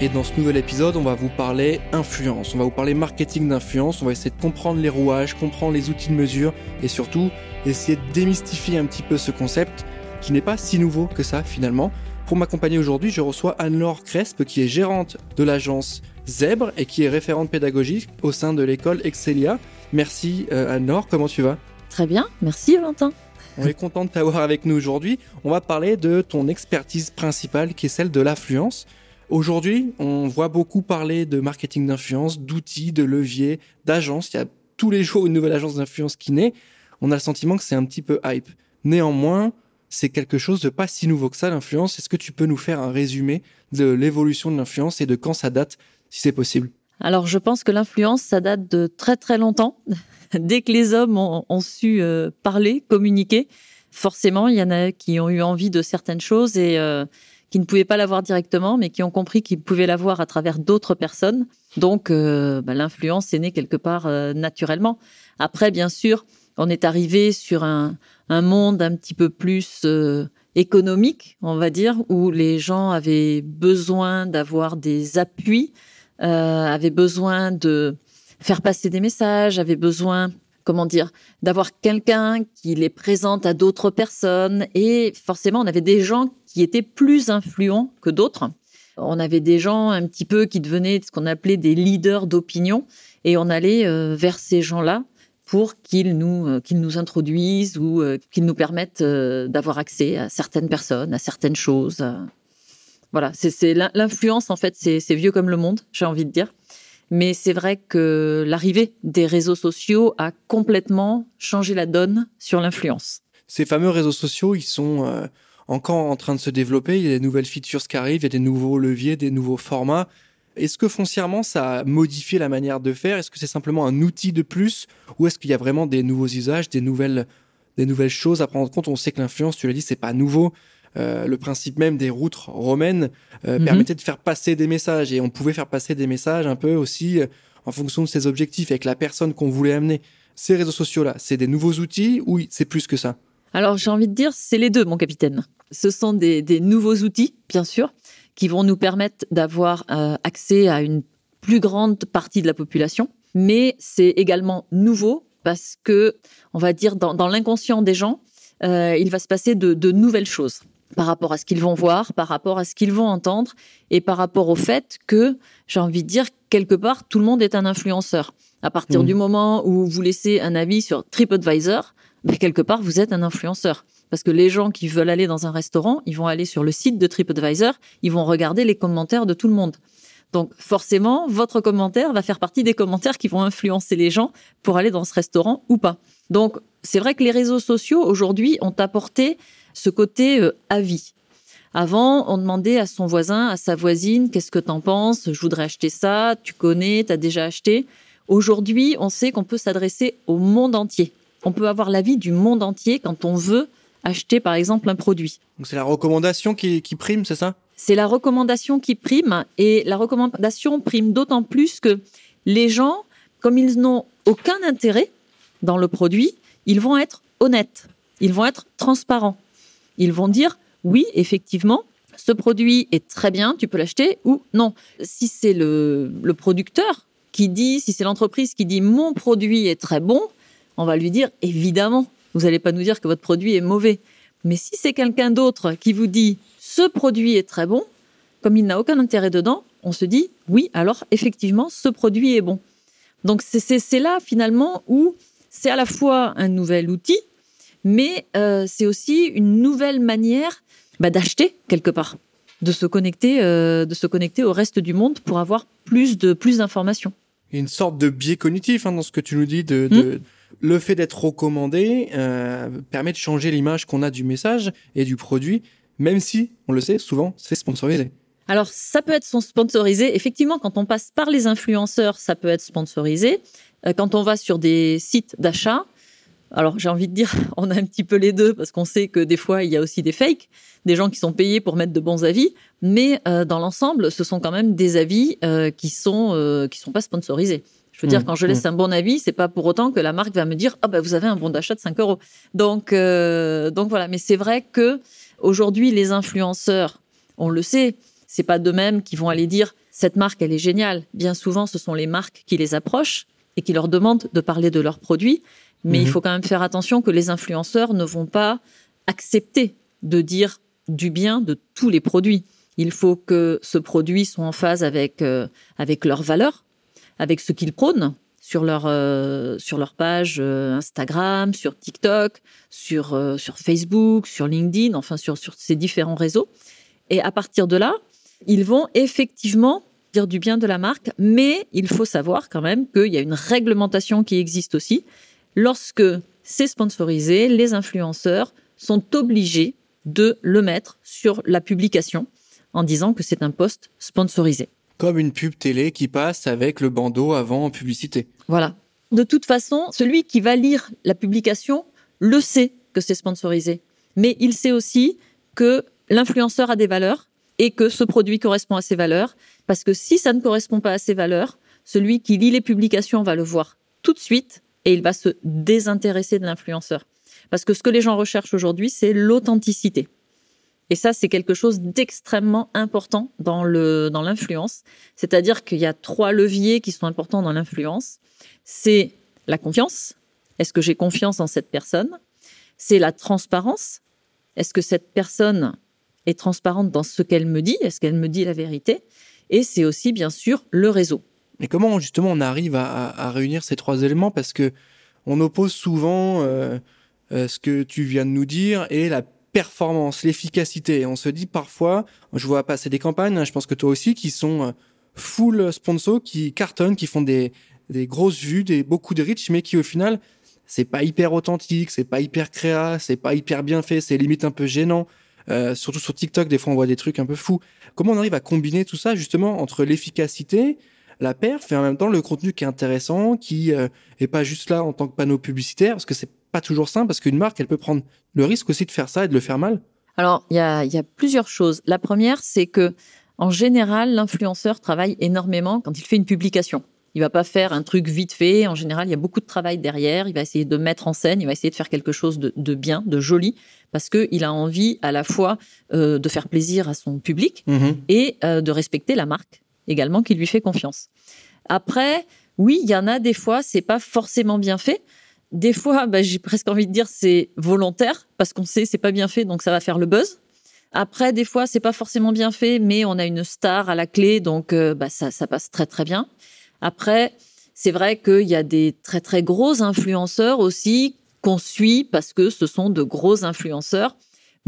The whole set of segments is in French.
Et dans ce nouvel épisode, on va vous parler influence, on va vous parler marketing d'influence, on va essayer de comprendre les rouages, comprendre les outils de mesure et surtout essayer de démystifier un petit peu ce concept qui n'est pas si nouveau que ça finalement. Pour m'accompagner aujourd'hui, je reçois Anne-Laure Crespe qui est gérante de l'agence Zèbre et qui est référente pédagogique au sein de l'école Excelia. Merci euh, Anne-Laure, comment tu vas? Très bien, merci Valentin. On est content de t'avoir avec nous aujourd'hui. On va parler de ton expertise principale qui est celle de l'affluence. Aujourd'hui, on voit beaucoup parler de marketing d'influence, d'outils, de leviers, d'agences. Il y a tous les jours une nouvelle agence d'influence qui naît. On a le sentiment que c'est un petit peu hype. Néanmoins, c'est quelque chose de pas si nouveau que ça, l'influence. Est-ce que tu peux nous faire un résumé de l'évolution de l'influence et de quand ça date, si c'est possible? Alors, je pense que l'influence, ça date de très très longtemps. Dès que les hommes ont, su euh, parler, communiquer, forcément, il y en a qui ont eu envie de certaines choses et euh, qui ne pouvaient pas l'avoir directement, mais qui ont compris qu'ils pouvaient l'avoir à travers d'autres personnes. Donc, euh, bah, l'influence est née quelque part euh, naturellement. Après, bien sûr, on est arrivé sur un, un monde un petit peu plus euh, économique, on va dire, où les gens avaient besoin d'avoir des appuis, avaient besoin de faire passer des messages, avaient besoin comment dire, d'avoir quelqu'un qui les présente à d'autres personnes. Et forcément, on avait des gens qui étaient plus influents que d'autres. On avait des gens un petit peu qui devenaient ce qu'on appelait des leaders d'opinion. Et on allait euh, vers ces gens-là pour qu'ils nous, euh, qu'ils nous introduisent ou euh, qu'ils nous permettent d'avoir accès à certaines personnes, à certaines choses. Voilà, c'est l'influence en fait, c'est vieux comme le monde, j'ai envie de dire. Mais c'est vrai que l'arrivée des réseaux sociaux a complètement changé la donne sur l'influence. Ces fameux réseaux sociaux, ils sont euh, encore en train de se développer. Il y a des nouvelles features qui arrivent, il y a des nouveaux leviers, des nouveaux formats. Est-ce que foncièrement, ça a modifié la manière de faire? Est-ce que c'est simplement un outil de plus? Ou est-ce qu'il y a vraiment des nouveaux usages, des nouvelles, des nouvelles choses à prendre en compte? On sait que l'influence, tu l'as dit, c'est pas nouveau. Euh, le principe même des routes romaines euh, mhm. permettait de faire passer des messages et on pouvait faire passer des messages un peu aussi euh, en fonction de ses objectifs avec la personne qu'on voulait amener. Ces réseaux sociaux-là, c'est des nouveaux outils ou c'est plus que ça? Alors j'ai envie de dire, c'est les deux, mon capitaine. Ce sont des, nouveaux outils, bien sûr, qui vont nous permettre d'avoir accès à une plus grande partie de la population, mais c'est également nouveau parce que, on va dire, dans, l'inconscient des gens, il va se passer de nouvelles choses par rapport à ce qu'ils vont voir, par rapport à ce qu'ils vont entendre, et par rapport au fait que, j'ai envie de dire, quelque part, tout le monde est un influenceur. À partir mmh. du moment où vous laissez un avis sur TripAdvisor, ben, quelque part, vous êtes un influenceur. Parce que les gens qui veulent aller dans un restaurant, ils vont aller sur le site de TripAdvisor, ils vont regarder les commentaires de tout le monde. Donc forcément, votre commentaire va faire partie des commentaires qui vont influencer les gens pour aller dans ce restaurant ou pas. Donc c'est vrai que les réseaux sociaux aujourd'hui ont apporté ce côté euh, avis. Avant, on demandait à son voisin, à sa voisine, qu'est-ce que t'en penses Je voudrais acheter ça, tu connais, t'as déjà acheté. Aujourd'hui, on sait qu'on peut s'adresser au monde entier. On peut avoir l'avis du monde entier quand on veut acheter, par exemple, un produit. Donc c'est la recommandation qui, qui prime, c'est ça? C'est la recommandation qui prime, et la recommandation prime d'autant plus que les gens, comme ils n'ont aucun intérêt dans le produit, ils vont être honnêtes, ils vont être transparents ils vont dire oui, effectivement, ce produit est très bien, tu peux l'acheter ou non. Si c'est le, producteur qui dit, si c'est l'entreprise qui dit mon produit est très bon, on va lui dire évidemment, vous n'allez pas nous dire que votre produit est mauvais. Mais si c'est quelqu'un d'autre qui vous dit ce produit est très bon, comme il n'a aucun intérêt dedans, on se dit oui, alors effectivement, ce produit est bon. Donc c'est là finalement où c'est à la fois un nouvel outil, mais euh, c'est aussi une nouvelle manière bah, d'acheter quelque part, de se connecter, euh, de se connecter au reste du monde pour avoir plus de plus d'informations. Une sorte de biais cognitif hein, dans ce que tu nous dis de, hmm. le fait d'être recommandé euh, permet de changer l'image qu'on a du message et du produit, même si on le sait souvent c'est sponsorisé. Alors ça peut être sponsorisé. Effectivement, quand on passe par les influenceurs, ça peut être sponsorisé. Quand on va sur des sites d'achat, alors j'ai envie de dire, on a un petit peu les deux parce qu'on sait que des fois il y a aussi des fakes, des gens qui sont payés pour mettre de bons avis, mais euh, dans l'ensemble, ce sont quand même des avis euh, qui sont euh, qui sont pas sponsorisés. Je veux dire, mmh, quand je laisse mmh. un bon avis, c'est pas pour autant que la marque va me dire ah bah vous avez un bon d'achat de 5 euros. Donc donc voilà, mais c'est vrai que aujourd'hui les influenceurs, on le sait, c'est pas d'eux-mêmes qui vont aller dire cette marque elle est géniale. Bien souvent, ce sont les marques qui les approchent et qui leur demandent de parler de leurs produits mais il mhm. faut quand même faire attention que les influenceurs ne vont pas accepter de dire du bien de tous les produits. Il faut que ce produit soit en phase avec euh, avec leurs valeurs, avec ce qu'ils prônent sur leur euh, sur leur page euh, Instagram, sur TikTok, sur sur Facebook, sur LinkedIn, enfin sur sur ces différents réseaux. Et à partir de là, ils vont effectivement dire du bien de la marque, mais il faut savoir quand même qu'il y a une réglementation qui existe aussi lorsque c'est sponsorisé, les influenceurs sont obligés de le mettre sur la publication en disant que c'est un poste sponsorisé. Comme une pub télé qui passe avec le bandeau avant en publicité. Voilà. De toute façon, celui qui va lire la publication le sait que c'est sponsorisé. Mais il sait aussi que l'influenceur a des valeurs et que ce produit correspond à ses valeurs. Parce que si ça ne correspond pas à ses valeurs, celui qui lit les publications va le voir tout de suite et il va se désintéresser de l'influenceur. Parce que ce que les gens recherchent aujourd'hui, c'est l'authenticité. Et ça, c'est quelque chose d'extrêmement important dans le dans l'influence. C'est-à-dire qu'il y a trois leviers qui sont importants dans l'influence. C'est la confiance. Est-ce que j'ai confiance en cette personne? C'est la transparence. Est-ce que cette personne est transparente dans ce qu'elle me dit? Est-ce qu'elle me dit la vérité? Et c'est aussi, bien sûr, le réseau. Mais comment justement on arrive à, réunir ces trois éléments? Parce que on oppose souvent euh, euh, ce que tu viens de nous dire et la performance, l'efficacité. On se dit parfois, je vois passer des campagnes, je pense que toi aussi, qui sont euh, full sponsor, qui cartonnent, qui font des, des grosses vues, des beaucoup de reach, mais qui au final c'est pas hyper authentique, c'est pas hyper créa, c'est pas hyper bien fait, c'est limite un peu gênant. Surtout sur TikTok, des fois on voit des trucs un peu fous. Comment on arrive à combiner tout ça justement entre l'efficacité, la perf et en même temps le contenu qui est intéressant, qui euh, est pas juste là en tant que panneau publicitaire, parce que c'est pas toujours simple, parce qu'une marque, elle peut prendre le risque aussi de faire ça et de le faire mal. Alors, il y a, y a plusieurs choses. La première, c'est que en général, l'influenceur travaille énormément quand il fait une publication. Il va pas faire un truc vite fait. En général, il y a beaucoup de travail derrière. Il va essayer de mettre en scène. Il va essayer de faire quelque chose de, de bien, de joli, parce que il a envie à la fois euh, de faire plaisir à son public mmh et euh, de respecter la marque également qui lui fait confiance. Après, oui, il y en a des fois, c'est pas forcément bien fait. Des fois, bah, j'ai presque envie de dire c'est volontaire parce qu'on sait c'est pas bien fait, donc ça va faire le buzz. Après, des fois, c'est pas forcément bien fait, mais on a une star à la clé, donc euh, bah, ça, ça passe très très bien. Après, c'est vrai qu'il y a des très très gros influenceurs aussi qu'on suit parce que ce sont de gros influenceurs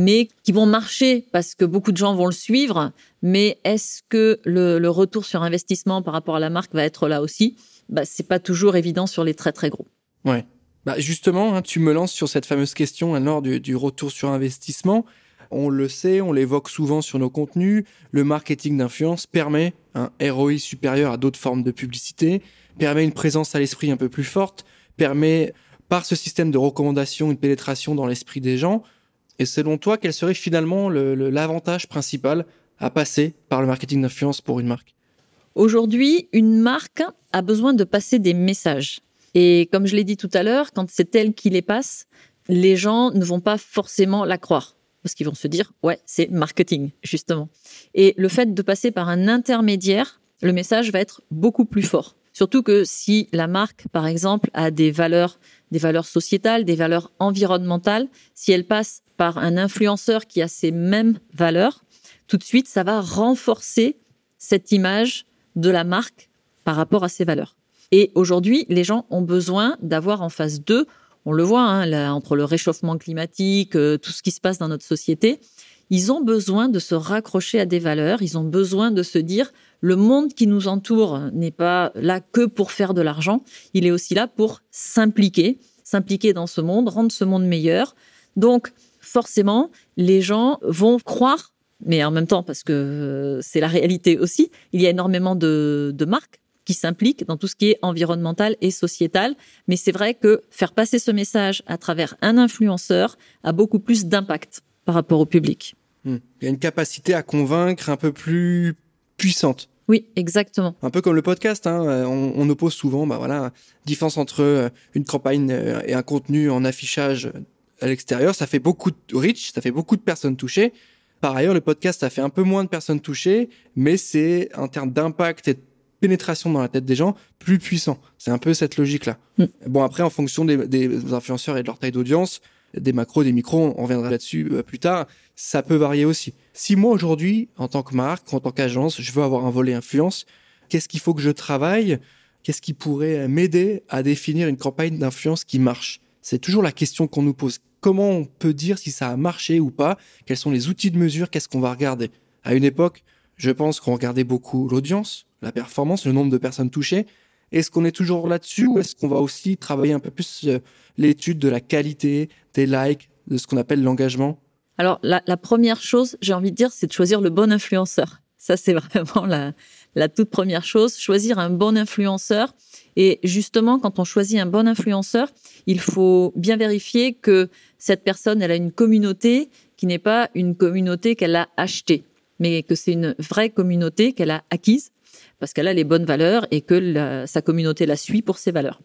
mais qui vont marcher parce que beaucoup de gens vont le suivre. Mais est-ce que le, retour sur investissement par rapport à la marque va être là aussi? Bah, C'est pas toujours évident sur les très très gros. Ouais. Bah justement, hein, tu me lances sur cette fameuse question alors du, du retour sur investissement. On le sait, on l'évoque souvent sur nos contenus. Le marketing d'influence permet un ROI supérieur à d'autres formes de publicité, permet une présence à l'esprit un peu plus forte, permet par ce système de recommandation une pénétration dans l'esprit des gens. Et selon toi, quel serait finalement l'avantage principal à passer par le marketing d'influence pour une marque? Aujourd'hui, une marque a besoin de passer des messages. Et comme je l'ai dit tout à l'heure, quand c'est elle qui les passe, les gens ne vont pas forcément la croire. Parce qu'ils vont se dire, ouais, c'est marketing, justement. Et le fait de passer par un intermédiaire, le message va être beaucoup plus fort. Surtout que si la marque, par exemple, a des valeurs, des valeurs sociétales, des valeurs environnementales, si elle passe par un influenceur qui a ces mêmes valeurs, tout de suite, ça va renforcer cette image de la marque par rapport à ses valeurs. Et aujourd'hui, les gens ont besoin d'avoir en face d'eux, on le voit, hein, entre le réchauffement climatique, euh, tout ce qui se passe dans notre société, ils ont besoin de se raccrocher à des valeurs, ils ont besoin de se dire, le monde qui nous entoure n'est pas là que pour faire de l'argent, il est aussi là pour s'impliquer, s'impliquer dans ce monde, rendre ce monde meilleur. Donc, forcément, les gens vont croire, mais en même temps, parce que euh, c'est la réalité aussi, il y a énormément de, marques qui s'implique dans tout ce qui est environnemental et sociétal. Mais c'est vrai que faire passer ce message à travers un influenceur a beaucoup plus d'impact par rapport au public. Hmm. Il y a une capacité à convaincre un peu plus puissante. Oui, exactement. Un peu comme le podcast, hein. on, on, oppose souvent, bah voilà, différence entre euh, une campagne euh, et un contenu en affichage à l'extérieur, ça fait beaucoup de reach, ça fait beaucoup de personnes touchées. Par ailleurs, le podcast, ça fait un peu moins de personnes touchées, mais c'est en termes d'impact et de pénétration dans la tête des gens plus puissant. C'est un peu cette logique-là. Mm. Bon, après, en fonction des, des influenceurs et de leur taille d'audience, des macros, des micros, on reviendra là-dessus euh, plus tard, ça peut varier aussi. Si moi aujourd'hui, en tant que marque, en tant qu'agence, je veux avoir un volet influence, qu'est-ce qu'il faut que je travaille? Qu'est-ce qui pourrait m'aider à définir une campagne d'influence qui marche? C'est toujours la question qu'on nous pose. Comment on peut dire si ça a marché ou pas? Quels sont les outils de mesure? Qu'est-ce qu'on va regarder? À une époque, je pense qu'on regardait beaucoup l'audience, la performance, le nombre de personnes touchées. Est-ce qu'on est toujours là-dessus ou est-ce qu'on va aussi travailler un peu plus euh, l'étude de la qualité, des likes, de ce qu'on appelle l'engagement? Alors, la, première chose, j'ai envie de dire, c'est de choisir le bon influenceur. Ça, c'est vraiment la, la toute première chose, choisir un bon influenceur. Et justement, quand on choisit un bon influenceur, il faut bien vérifier que cette personne, elle a une communauté qui n'est pas une communauté qu'elle a achetée, mais que c'est une vraie communauté qu'elle a acquise parce qu'elle a les bonnes valeurs et que sa communauté la suit pour ses valeurs.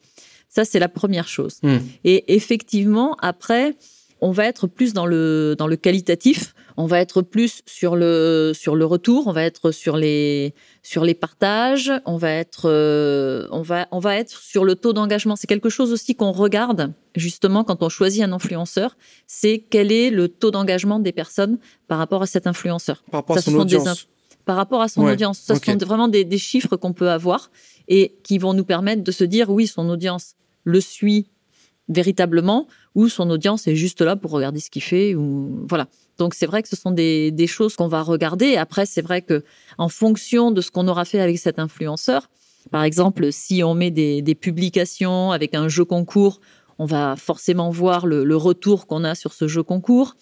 Ça, c'est la première chose. Hmm. Et effectivement, après, on va être plus dans le dans le qualitatif. On va être plus sur le sur le retour. On va être sur les sur les partages. On va être euh, on va on va être sur le taux d'engagement. C'est quelque chose aussi qu'on regarde justement quand on choisit un influenceur. C'est quel est le taux d'engagement des personnes par rapport à cet influenceur. Par rapport à son audience. Par rapport à son audience. Ça sont vraiment des, des chiffres qu'on peut avoir et qui vont nous permettre de se dire oui, son audience le suit véritablement ou son audience est juste là pour regarder ce qu'il fait ou voilà. Donc c'est vrai que ce sont des, choses qu'on va regarder. Après c'est vrai que en fonction de ce qu'on aura fait avec cet influenceur, par exemple si on met des, des publications avec un jeu concours, on va forcément voir le, le retour qu'on a sur ce jeu concours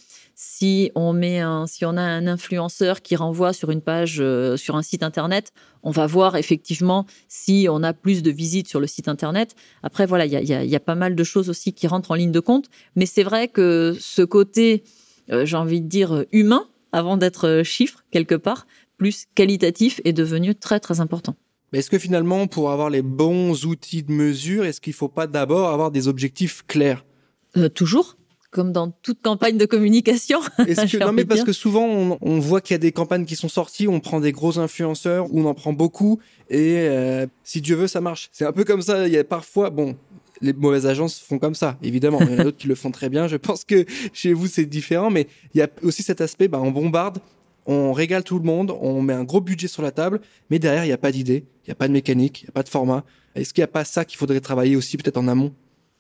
si on met un, si on a un influenceur qui renvoie sur une page, euh, sur un site internet, on va voir effectivement si on a plus de visites sur le site internet. Après, voilà, il y a, pas mal de choses aussi qui rentrent en ligne de compte. Mais c'est vrai que ce côté, euh, j'ai envie de dire humain, avant d'être chiffre quelque part, plus qualitatif, est devenu très très important. Mais est-ce que finalement, pour avoir les bons outils de mesure, est-ce qu'il ne faut pas d'abord avoir des objectifs clairs? Euh, Toujours comme dans toute campagne de communication. non, mais parce que souvent, on, voit qu'il y a des campagnes qui sont sorties, on prend des gros influenceurs, on en prend beaucoup, et euh, si Dieu veut, ça marche. C'est un peu comme ça. Il y a parfois, bon, les mauvaises agences font comme ça, évidemment. Il y en a d'autres qui le font très bien. Je pense que chez vous, c'est différent, mais il y a aussi cet aspect, bah, on bombarde, on régale tout le monde, on met un gros budget sur la table, mais derrière, il n'y a pas d'idée, il n'y a pas de mécanique, il n'y a pas de format. Est-ce qu'il n'y a pas ça qu'il faudrait travailler aussi peut-être en amont?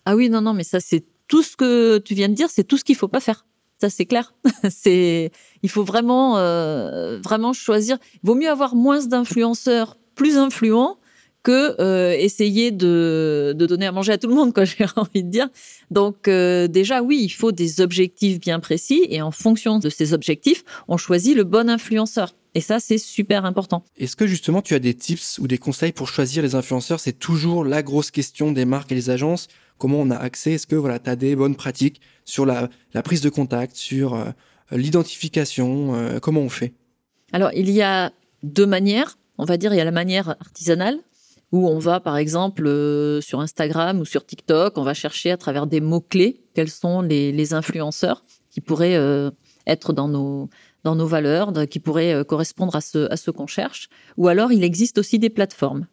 Ah oui, non, non, mais ça, c'est tout ce que tu viens de dire, c'est tout ce qu'il faut pas faire. Ça, c'est clair. c'est, il faut vraiment, euh, vraiment choisir. Il vaut mieux avoir moins d'influenceurs plus influents que euh, essayer de, donner à manger à tout le monde, quoi. J'ai envie de dire. Donc euh, déjà, oui, il faut des objectifs bien précis et en fonction de ces objectifs, on choisit le bon influenceur. Et ça, c'est super important. Est-ce que justement, tu as des tips ou des conseils pour choisir les influenceurs? C'est toujours la grosse question des marques et des agences comment on a accès Est-ce que voilà, tu as des bonnes pratiques sur la, prise de contact, sur euh, l'identification euh, Comment on fait? Alors, il y a deux manières. On va dire, il y a la manière artisanale, où on va, par exemple, euh, sur Instagram ou sur TikTok, on va chercher à travers des mots-clés quels sont les, influenceurs qui pourraient être dans nos, dans nos valeurs, qui pourraient correspondre à ce, à ce qu'on cherche. Ou alors, il existe aussi des plateformes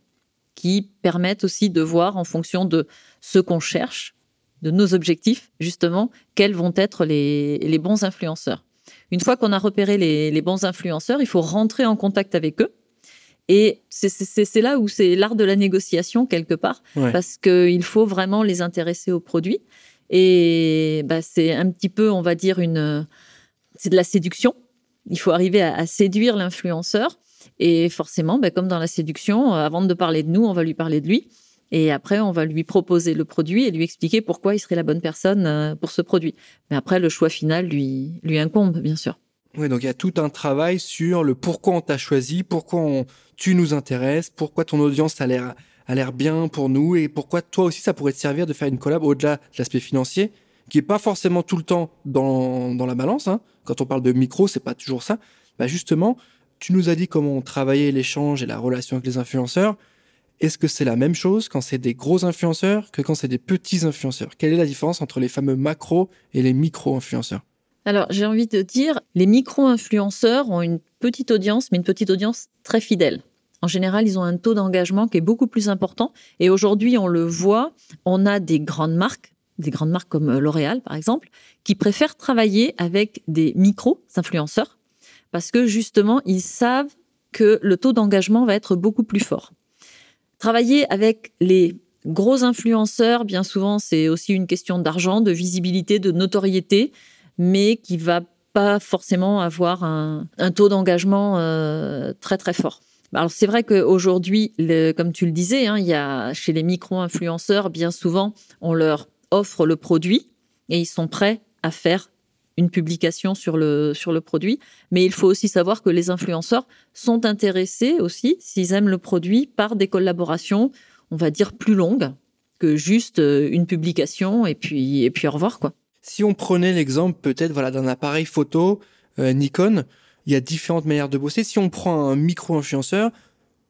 qui permettent aussi de voir en fonction de ce qu'on cherche, de nos objectifs, justement, quels vont être les, bons influenceurs. Une fois qu'on a repéré les, bons influenceurs, il faut rentrer en contact avec eux. Et c'est là où c'est l'art de la négociation quelque part, parce qu'il faut vraiment les intéresser au produit. Et bah, c'est un petit peu, on va dire, une, c'est de la séduction. Il faut arriver à séduire l'influenceur et forcément, ben, comme dans la séduction, euh, avant de parler de nous, on va lui parler de lui. Et après, on va lui proposer le produit et lui expliquer pourquoi il serait la bonne personne euh, pour ce produit. Mais après, le choix final lui, incombe, bien sûr. Oui, donc il y a tout un travail sur le pourquoi on t'a choisi, pourquoi tu nous intéresses, pourquoi ton audience a l'air bien pour nous et pourquoi toi aussi ça pourrait te servir de faire une collab au-delà de l'aspect financier qui est pas forcément tout le temps dans, dans la balance. Hein. Quand on parle de micro, c'est pas toujours ça. Bah justement, tu nous as dit comment on travaillait l'échange et la relation avec les influenceurs. Est-ce que c'est la même chose quand c'est des gros influenceurs que quand c'est des petits influenceurs? Quelle est la différence entre les fameux macro et les micro-influenceurs? Alors, j'ai envie de dire, les micro-influenceurs ont une petite audience, mais une petite audience très fidèle. En général, ils ont un taux d'engagement qui est beaucoup plus important. Et aujourd'hui, on le voit, on a des grandes marques, des grandes marques comme L'Oréal, par exemple, qui préfèrent travailler avec des micro-influenceurs parce que justement, ils savent que le taux d'engagement va être beaucoup plus fort. Travailler avec les gros influenceurs, bien souvent, c'est aussi une question d'argent, de visibilité, de notoriété, mais qui va pas forcément avoir un, taux d'engagement euh, très très fort. Alors c'est vrai qu'aujourd'hui, comme tu le disais, hein, il y a chez les micro-influenceurs, bien souvent, on leur offre le produit et ils sont prêts à faire une publication sur le, sur le produit. Mais il faut aussi savoir que les influenceurs sont intéressés aussi, s'ils aiment le produit, par des collaborations, on va dire, plus longues que juste euh, une publication et puis, et puis au revoir, quoi. Si on prenait l'exemple peut-être voilà d'un appareil photo euh, Nikon, il y a différentes manières de bosser. Si on prend un micro-influenceur,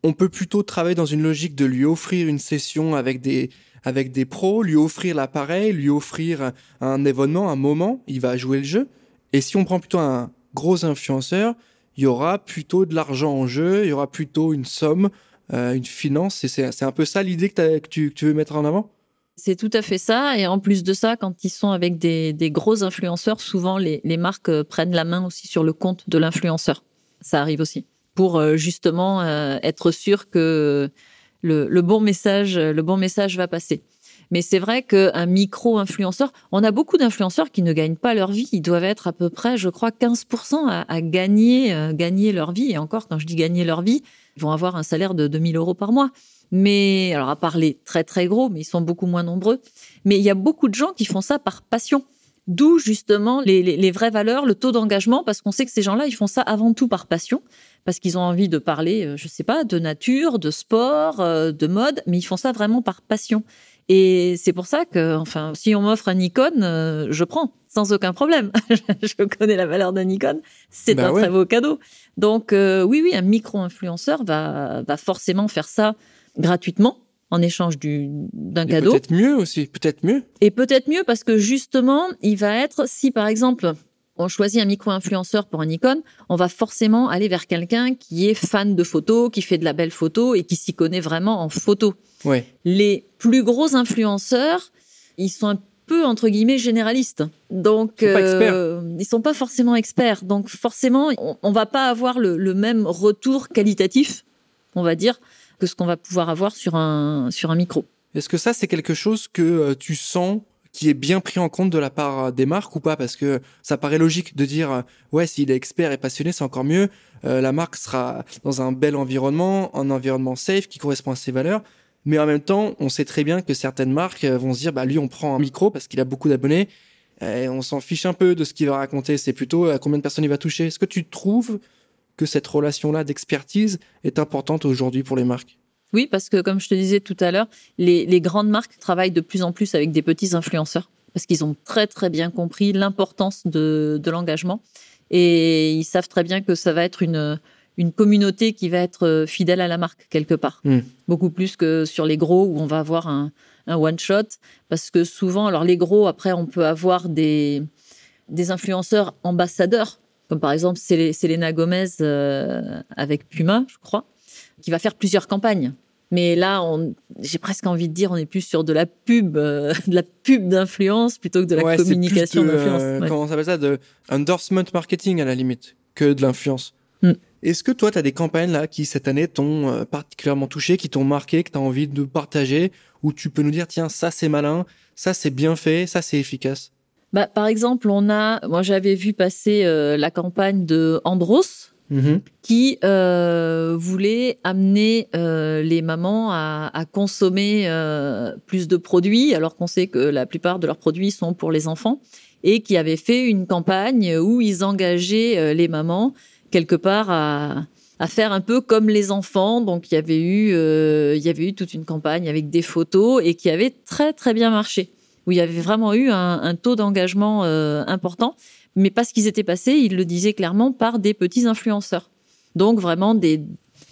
on peut plutôt travailler dans une logique de lui offrir une session avec des, avec des pros, lui offrir l'appareil, lui offrir un, événement, un moment, il va jouer le jeu. Et si on prend plutôt un gros influenceur, il y aura plutôt de l'argent en jeu, il y aura plutôt une somme, euh, une finance. C'est un peu ça l'idée que, tu, veux mettre en avant? C'est tout à fait ça. Et en plus de ça, quand ils sont avec des, gros influenceurs, souvent les, marques euh, prennent la main aussi sur le compte de l'influenceur. Ça arrive aussi. Pour euh, justement être sûr que le, bon message, le bon message va passer. Mais c'est vrai qu'un micro-influenceur, on a beaucoup d'influenceurs qui ne gagnent pas leur vie. Ils doivent être à peu près, je crois, 15% à, gagner, euh, gagner leur vie. Et encore, quand je dis gagner leur vie, ils vont avoir un salaire de 2000 euros par mois. Mais, alors à part les très très gros, mais ils sont beaucoup moins nombreux. Mais il y a beaucoup de gens qui font ça par passion. D'où justement les, les, vraies valeurs, le taux d'engagement, parce qu'on sait que ces gens-là, ils font ça avant tout par passion parce qu'ils ont envie de parler, euh, je sais pas, de nature, de sport, euh, de mode, mais ils font ça vraiment par passion. Et c'est pour ça que, enfin, si on m'offre un Nikon, euh, je prends sans aucun problème. je connais la valeur d'un Nikon, c'est bah un très beau cadeau. Donc oui, oui, un micro-influenceur va, va forcément faire ça gratuitement en échange d'un cadeau. Peut-être mieux aussi, peut-être mieux. Et peut-être mieux parce que justement, il va être, si par exemple, on choisit un micro-influenceur pour un icône, on va forcément aller vers quelqu'un qui est fan de photos, qui fait de la belle photo et qui s'y connaît vraiment en photo. Ouais. Les plus gros influenceurs, ils sont un peu entre guillemets généralistes. Donc ils sont euh, ils sont pas forcément experts. Donc forcément, on, on va pas avoir le, le, même retour qualitatif, on va dire, que ce qu'on va pouvoir avoir sur un sur un micro. Est-ce que ça c'est quelque chose que euh, tu sens qui est bien pris en compte de la part des marques ou pas? Parce que ça paraît logique de dire euh, ouais s'il est expert et passionné c'est encore mieux. Euh, la marque sera dans un bel environnement, un environnement safe qui correspond à ses valeurs. Mais en même temps, on sait très bien que certaines marques euh, vont se dire bah lui on prend un micro parce qu'il a beaucoup d'abonnés. Et on s'en fiche un peu de ce qu'il va raconter. C'est plutôt à combien de personnes il va toucher. Est-ce que tu trouves que cette relation-là d'expertise est importante aujourd'hui pour les marques oui, parce que comme je te disais tout à l'heure, les, grandes marques travaillent de plus en plus avec des petits influenceurs parce qu'ils ont très très bien compris l'importance de, l'engagement et ils savent très bien que ça va être une, une communauté qui va être euh, fidèle à la marque quelque part. Hmm. Beaucoup plus que sur les gros où on va avoir un, one shot parce que souvent, alors les gros, après, on peut avoir des, des influenceurs ambassadeurs comme par exemple Selena Gomez euh, avec Puma, je crois qui va faire plusieurs campagnes. Mais là, j'ai presque envie de dire, on est plus sur de la pub, euh, de la pub d'influence plutôt que de la communication d'influence. Euh, comment ça s'appelle ça De endorsement marketing à la limite que de l'influence. Hmm. Est-ce que toi, tu as des campagnes là qui cette année t'ont euh, particulièrement touché, qui t'ont marqué, que tu as envie de partager, où tu peux nous dire tiens ça c'est malin, ça c'est bien fait, ça c'est efficace? Bah par exemple, on a, moi j'avais vu passer la campagne de Andros Mm-hmm. qui euh, voulait amener euh, les mamans à, à consommer euh, plus de produits, alors qu'on sait que la plupart de leurs produits sont pour les enfants. et qui avaient fait une campagne où ils engageaient les mamans quelque part à, à faire un peu comme les enfants. Donc il y avait eu, euh, il y avait eu toute une campagne avec des photos et qui avait très très bien marché. Où il y avait vraiment eu un, taux d'engagement euh, important, mais parce qu'ils étaient passés, ils le disaient clairement, par des petits influenceurs. Donc vraiment des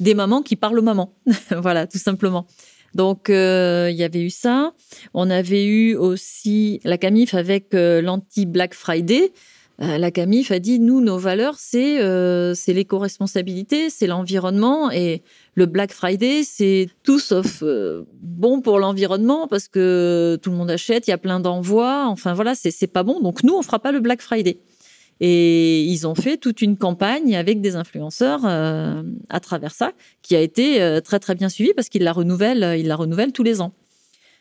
des mamans qui parlent aux mamans, voilà tout simplement. Donc euh, il y avait eu ça. On avait eu aussi la Camif avec l'anti Black Friday euh, la Camif a dit nous nos valeurs c'est euh, l'éco-responsabilité, c'est l'environnement et le Black Friday c'est tout sauf euh, bon pour l'environnement parce que tout le monde achète, il y a plein d'envois, enfin voilà c'est pas bon donc nous on fera pas le Black Friday. Et ils ont fait toute une campagne avec des influenceurs à travers ça, qui a été très très bien suivie parce qu'ils la renouvellent, ils la renouvellent tous les ans.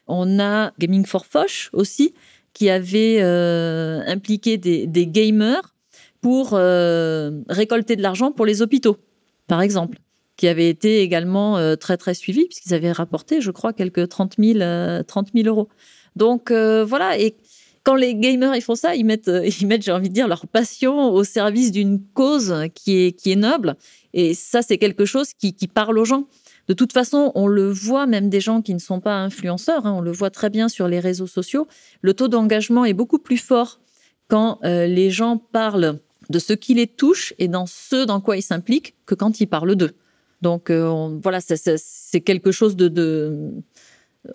On a Gaming for Foch aussi, qui avait euh, impliqué des, gamers pour euh, récolter de l'argent pour les hôpitaux, par exemple, qui avait été également euh, très très suivi puisqu'ils avaient rapporté, je crois, quelques 30 000, 30 000 euros. Donc voilà, et quand les gamers font ça, ils mettent, ils mettent, j'ai envie de dire, leur passion au service d'une cause qui est qui est noble. Et ça, c'est quelque chose qui parle aux gens. De toute façon, on le voit même des gens qui ne sont pas influenceurs, hein, on le voit très bien sur les réseaux sociaux. Le taux d'engagement est beaucoup plus fort quand euh, les gens parlent de ce qui les touche et dans ce dans quoi ils s'impliquent que quand ils parlent d'eux. Donc euh, voilà, c'est quelque chose de,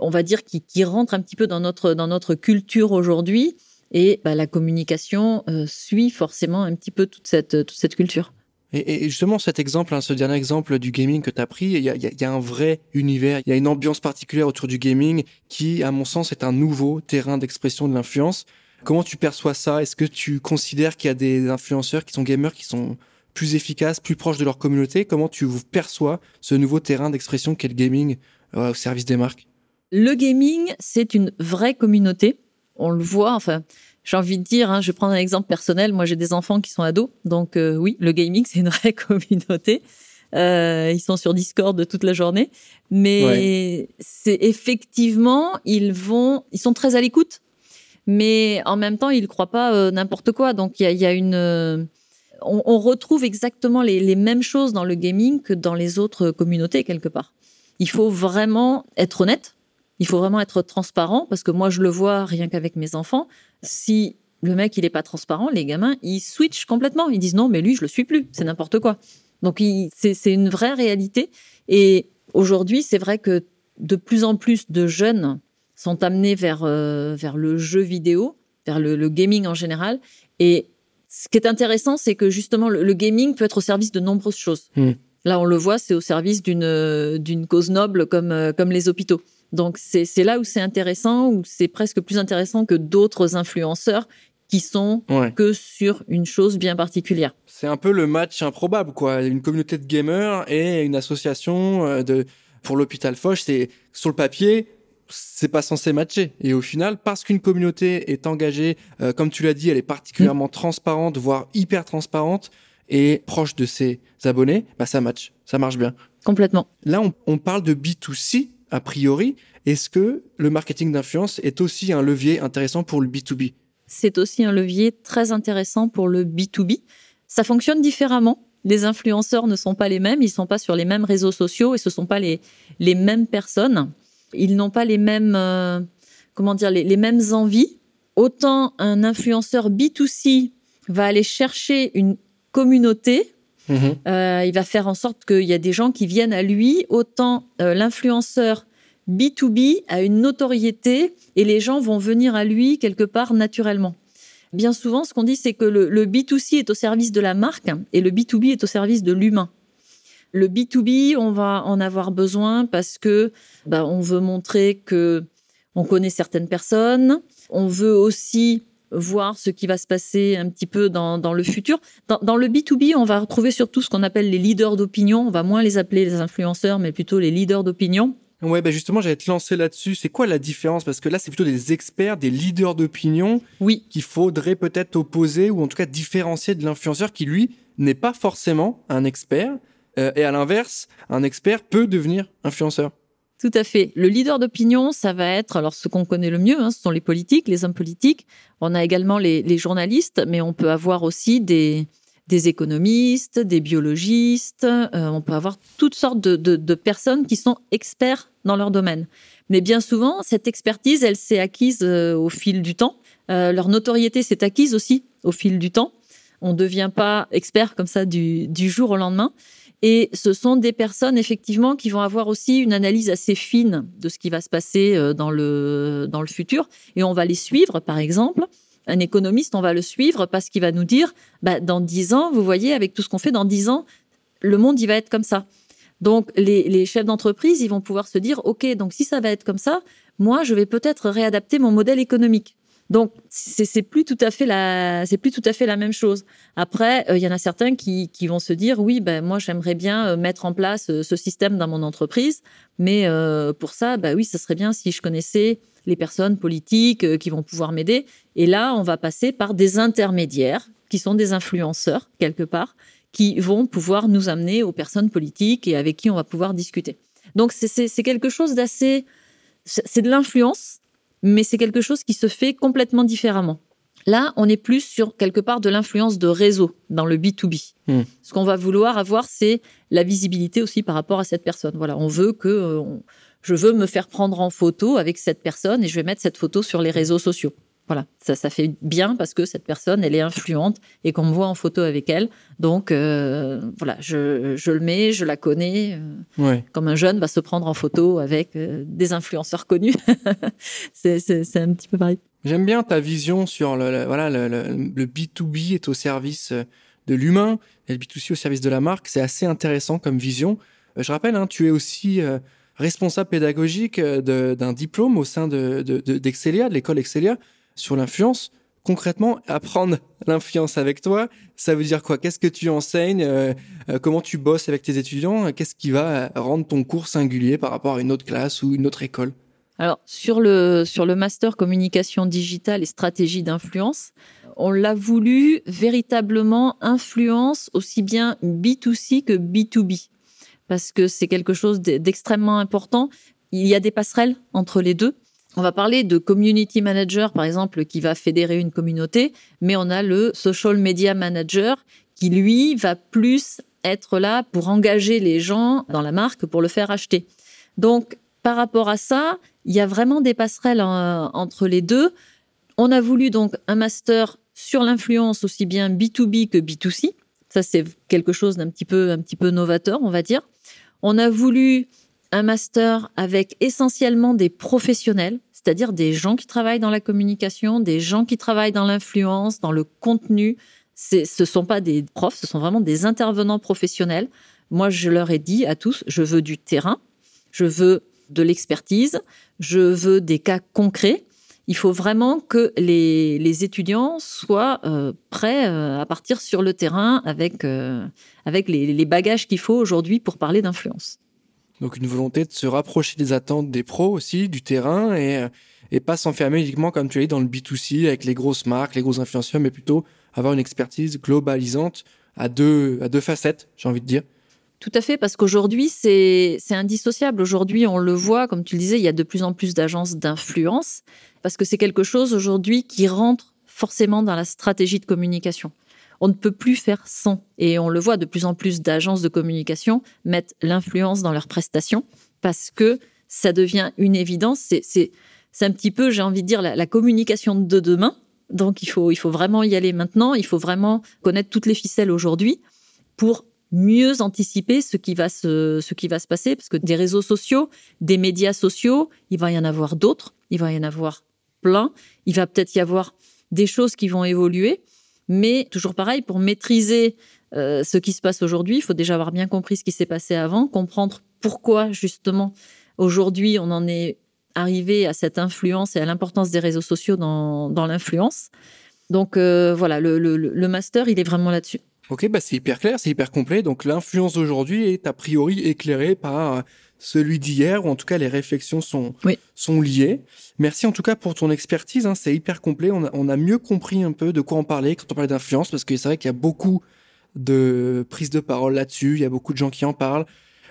on va dire, qui, rentre un petit peu dans notre dans notre culture aujourd'hui. Et bah, la communication euh, suit forcément un petit peu toute cette toute cette culture. Et, justement, cet exemple, hein, ce dernier exemple du gaming que tu as pris, il y a, un vrai univers, il y a une ambiance particulière autour du gaming qui, à mon sens, est un nouveau terrain d'expression de l'influence. Comment tu perçois ça? Est-ce que tu considères qu'il y a des influenceurs qui sont gamers qui sont plus efficaces, plus proches de leur communauté? Comment tu perçois ce nouveau terrain d'expression qu'est le gaming euh, au service des marques? Le gaming, c'est une vraie communauté. On le voit, enfin, j'ai envie de dire, hein, je vais prendre un exemple personnel. Moi, j'ai des enfants qui sont ados, donc euh, oui, le gaming c'est une vraie communauté. Euh, ils sont sur Discord toute la journée, mais c'est effectivement ils vont, ils sont très à l'écoute, mais en même temps ils croient pas euh, n'importe quoi. Donc il y a, y a, une, euh, on, on, retrouve exactement les, les mêmes choses dans le gaming que dans les autres communautés quelque part. Il faut vraiment être honnête il faut vraiment être transparent parce que moi, je le vois rien qu'avec mes enfants. Si le mec, il est pas transparent, les gamins, ils switchent complètement. Ils disent non, mais lui, je le suis plus. C'est n'importe quoi. Donc, c'est une vraie réalité. Et aujourd'hui, c'est vrai que de plus en plus de jeunes sont amenés vers, euh, vers le jeu vidéo, vers le, gaming en général. Et ce qui est intéressant, c'est que justement, le, gaming peut être au service de nombreuses choses. Hmm. Là, on le voit, c'est au service d'une d'une cause noble comme euh, comme les hôpitaux. Donc c'est là où c'est intéressant, où c'est presque plus intéressant que d'autres influenceurs qui sont que sur une chose bien particulière. C'est un peu le match improbable, quoi. Une communauté de gamers et une association euh, de pour l'hôpital Foch, c'est sur le papier, c'est pas censé matcher. Et au final, parce qu'une communauté est engagée, euh, comme tu l'as dit, elle est particulièrement mmh. transparente, voire hyper transparente et proche de ses abonnés, bah ça match, ça marche bien. Complètement. Là, on, on parle de B2C, a priori, est-ce que le marketing d'influence est aussi un levier intéressant pour le B2B C'est aussi un levier très intéressant pour le B2B. Ça fonctionne différemment. Les influenceurs ne sont pas les mêmes, ils ne sont pas sur les mêmes réseaux sociaux et ce ne sont pas les, les mêmes personnes. Ils n'ont pas les mêmes, euh, comment dire, les, mêmes envies. Autant un influenceur B2C va aller chercher une communauté Mhm. Euh, il va faire en sorte qu'il y a des gens qui viennent à lui. Autant euh, l'influenceur B2B a une notoriété et les gens vont venir à lui quelque part naturellement. Bien souvent, ce qu'on dit, c'est que le, B2C est au service de la marque et le B2B est au service de l'humain. Le B2B, on va en avoir besoin parce que bah, on veut montrer que on connaît certaines personnes. On veut aussi voir ce qui va se passer un petit peu dans, dans le futur. Dans, dans, le B2B, on va retrouver surtout ce qu'on appelle les leaders d'opinion. On va moins les appeler les influenceurs, mais plutôt les leaders d'opinion. Ouais, bah justement, j'allais te lancer là-dessus. C'est quoi la différence? Parce que là, c'est plutôt des experts, des leaders d'opinion oui. qu'il faudrait peut-être opposer ou en tout cas différencier de l'influenceur qui, lui, n'est pas forcément un expert. Euh, et à l'inverse, un expert peut devenir influenceur. Tout à fait. Le leader d'opinion, ça va être, alors ce qu'on connaît le mieux, hein, ce sont les politiques, les hommes politiques. On a également les, journalistes, mais on peut avoir aussi des, économistes, des biologistes, euh, on peut avoir toutes sortes de, personnes qui sont experts dans leur domaine. Mais bien souvent, cette expertise, elle s'est acquise euh, au fil du temps. Euh, leur notoriété s'est acquise aussi au fil du temps. On ne devient pas expert comme ça du jour au lendemain. Et ce sont des personnes effectivement qui vont avoir aussi une analyse assez fine de ce qui va se passer euh, dans le dans le futur. Et on va les suivre, par exemple. Un économiste, on va le suivre parce qu'il va nous dire, bah, dans dix ans, vous voyez, avec tout ce qu'on fait, dans dix ans, le monde, il va être comme ça. Donc, les, les chefs d'entreprise, ils vont pouvoir se dire, OK, donc si ça va être comme ça, moi, je vais peut-être réadapter mon modèle économique. Donc c'est plus tout à fait la c'est plus tout à fait la même chose. Après, euh, il y en a certains qui, qui vont se dire oui ben moi j'aimerais bien euh, mettre en place euh, ce système dans mon entreprise, mais pour ça bah oui ça serait bien si je connaissais les personnes politiques qui vont pouvoir m'aider. Et là on va passer par des intermédiaires qui sont des influenceurs quelque part qui vont pouvoir nous amener aux personnes politiques et avec qui on va pouvoir discuter. Donc c'est quelque chose d'assez c'est de l'influence mais c'est quelque chose qui se fait complètement différemment. Là, on est plus sur quelque part de l'influence de réseau dans le B2B. Hmm. Ce qu'on va vouloir avoir, c'est la visibilité aussi par rapport à cette personne. Voilà, on veut que euh, je veux me faire prendre en photo avec cette personne et je vais mettre cette photo sur les réseaux sociaux. Voilà, ça, ça fait bien parce que cette personne, elle est influente et qu'on me voit en photo avec elle. Donc, euh, voilà, je, je, le mets, je la connais. Euh, comme un jeune va se prendre en photo avec euh, des influenceurs connus. c'est un petit peu pareil. J'aime bien ta vision sur le, voilà, le, le, B2B est au service de l'humain et le B2C au service de la marque. C'est assez intéressant comme vision. Je rappelle, hein, tu es aussi responsable pédagogique d'un diplôme au sein de, de l'école Excelia sur l'influence. Concrètement, apprendre l'influence avec toi, ça veut dire quoi? Qu'est-ce que tu enseignes? Euh, euh, Comment tu bosses avec tes étudiants? Qu'est-ce qui va rendre ton cours singulier par rapport à une autre classe ou une autre école? Alors sur le sur le master communication digitale et stratégie d'influence, on l'a voulu véritablement influence aussi bien B2C que B2B parce que c'est quelque chose d'extrêmement important. Il y a des passerelles entre les deux. On va parler de community manager, par exemple, qui va fédérer une communauté, mais on a le social media manager qui, lui, va plus être là pour engager les gens dans la marque, pour le faire acheter. Donc, par rapport à ça, il y a vraiment des passerelles euh, entre les deux. On a voulu donc un master sur l'influence aussi bien B2B que B2C. Ça, c'est quelque chose d'un petit peu, un petit peu novateur, on va dire. On a voulu un master avec essentiellement des professionnels, c'est-à-dire des gens qui travaillent dans la communication, des gens qui travaillent dans l'influence, dans le contenu. Ce ne sont pas des profs, ce sont vraiment des intervenants professionnels. Moi, je leur ai dit à tous, je veux du terrain, je veux de l'expertise, je veux des cas concrets. Il faut vraiment que les, étudiants soient euh, prêts euh, à partir sur le terrain avec, euh, avec les bagages qu'il faut aujourd'hui pour parler d'influence. Donc une volonté de se rapprocher des attentes des pros aussi, du terrain, et, euh, et pas s'enfermer uniquement, comme tu as dit, dans le B2C avec les grosses marques, les gros influenceurs, mais plutôt avoir une expertise globalisante à deux, à deux facettes, j'ai envie de dire. Tout à fait, parce qu'aujourd'hui, c'est indissociable. Aujourd'hui, on le voit, comme tu le disais, il y a de plus en plus d'agences d'influence, parce que c'est quelque chose aujourd'hui qui rentre forcément dans la stratégie de communication on ne peut plus faire sans. Et on le voit, de plus en plus d'agences de communication mettent l'influence dans leurs prestations parce que ça devient une évidence. C'est un petit peu, j'ai envie de dire, la, communication de demain. Donc il faut, il faut vraiment y aller maintenant. Il faut vraiment connaître toutes les ficelles aujourd'hui pour mieux anticiper ce qui va se, ce qui va se passer, parce que des réseaux sociaux, des médias sociaux, il va y en avoir d'autres, il va y en avoir plein, il va peut-être y avoir des choses qui vont évoluer. Mais toujours pareil, pour maîtriser euh, ce qui se passe aujourd'hui, il faut déjà avoir bien compris ce qui s'est passé avant, comprendre pourquoi justement aujourd'hui on en est arrivé à cette influence et à l'importance des réseaux sociaux dans, l'influence. Donc euh, voilà, le, master, il est vraiment là-dessus. Ok, bah c'est hyper clair, c'est hyper complet. Donc l'influence d'aujourd'hui est a priori éclairée par celui d'hier, ou en tout cas les réflexions sont, sont liées. Merci en tout cas pour ton expertise, hein, c'est hyper complet. On a, on a mieux compris un peu de quoi en parler quand on parlait d'influence, parce que c'est vrai qu'il y a beaucoup de prises de parole là-dessus, il y a beaucoup de gens qui en parlent.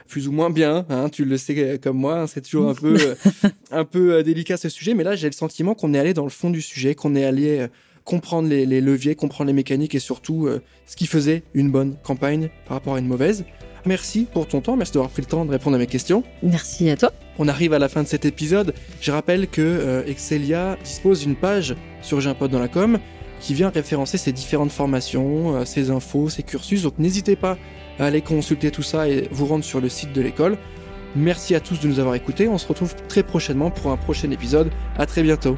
plus ou moins bien. Hein, tu le sais comme moi, hein, c'est toujours un peu, un peu délicat ce sujet. Mais là, j'ai le sentiment qu'on est allé dans le fond du sujet, qu'on est allé comprendre les, leviers, comprendre les mécaniques et surtout ce qui faisait une bonne campagne par rapport à une mauvaise. Merci pour ton temps, merci d'avoir pris le temps de répondre à mes questions. Merci à toi. On arrive à la fin de cet épisode. Je rappelle que euh, Excelia dispose d'une page sur J'ai un pote dans la com qui vient référencer ses différentes formations, euh, ses infos, ses cursus. Donc n'hésitez pas à aller consulter tout ça et vous rendre sur le site de l'école. Merci à tous de nous avoir écoutés. On se retrouve très prochainement pour un prochain épisode. À très bientôt.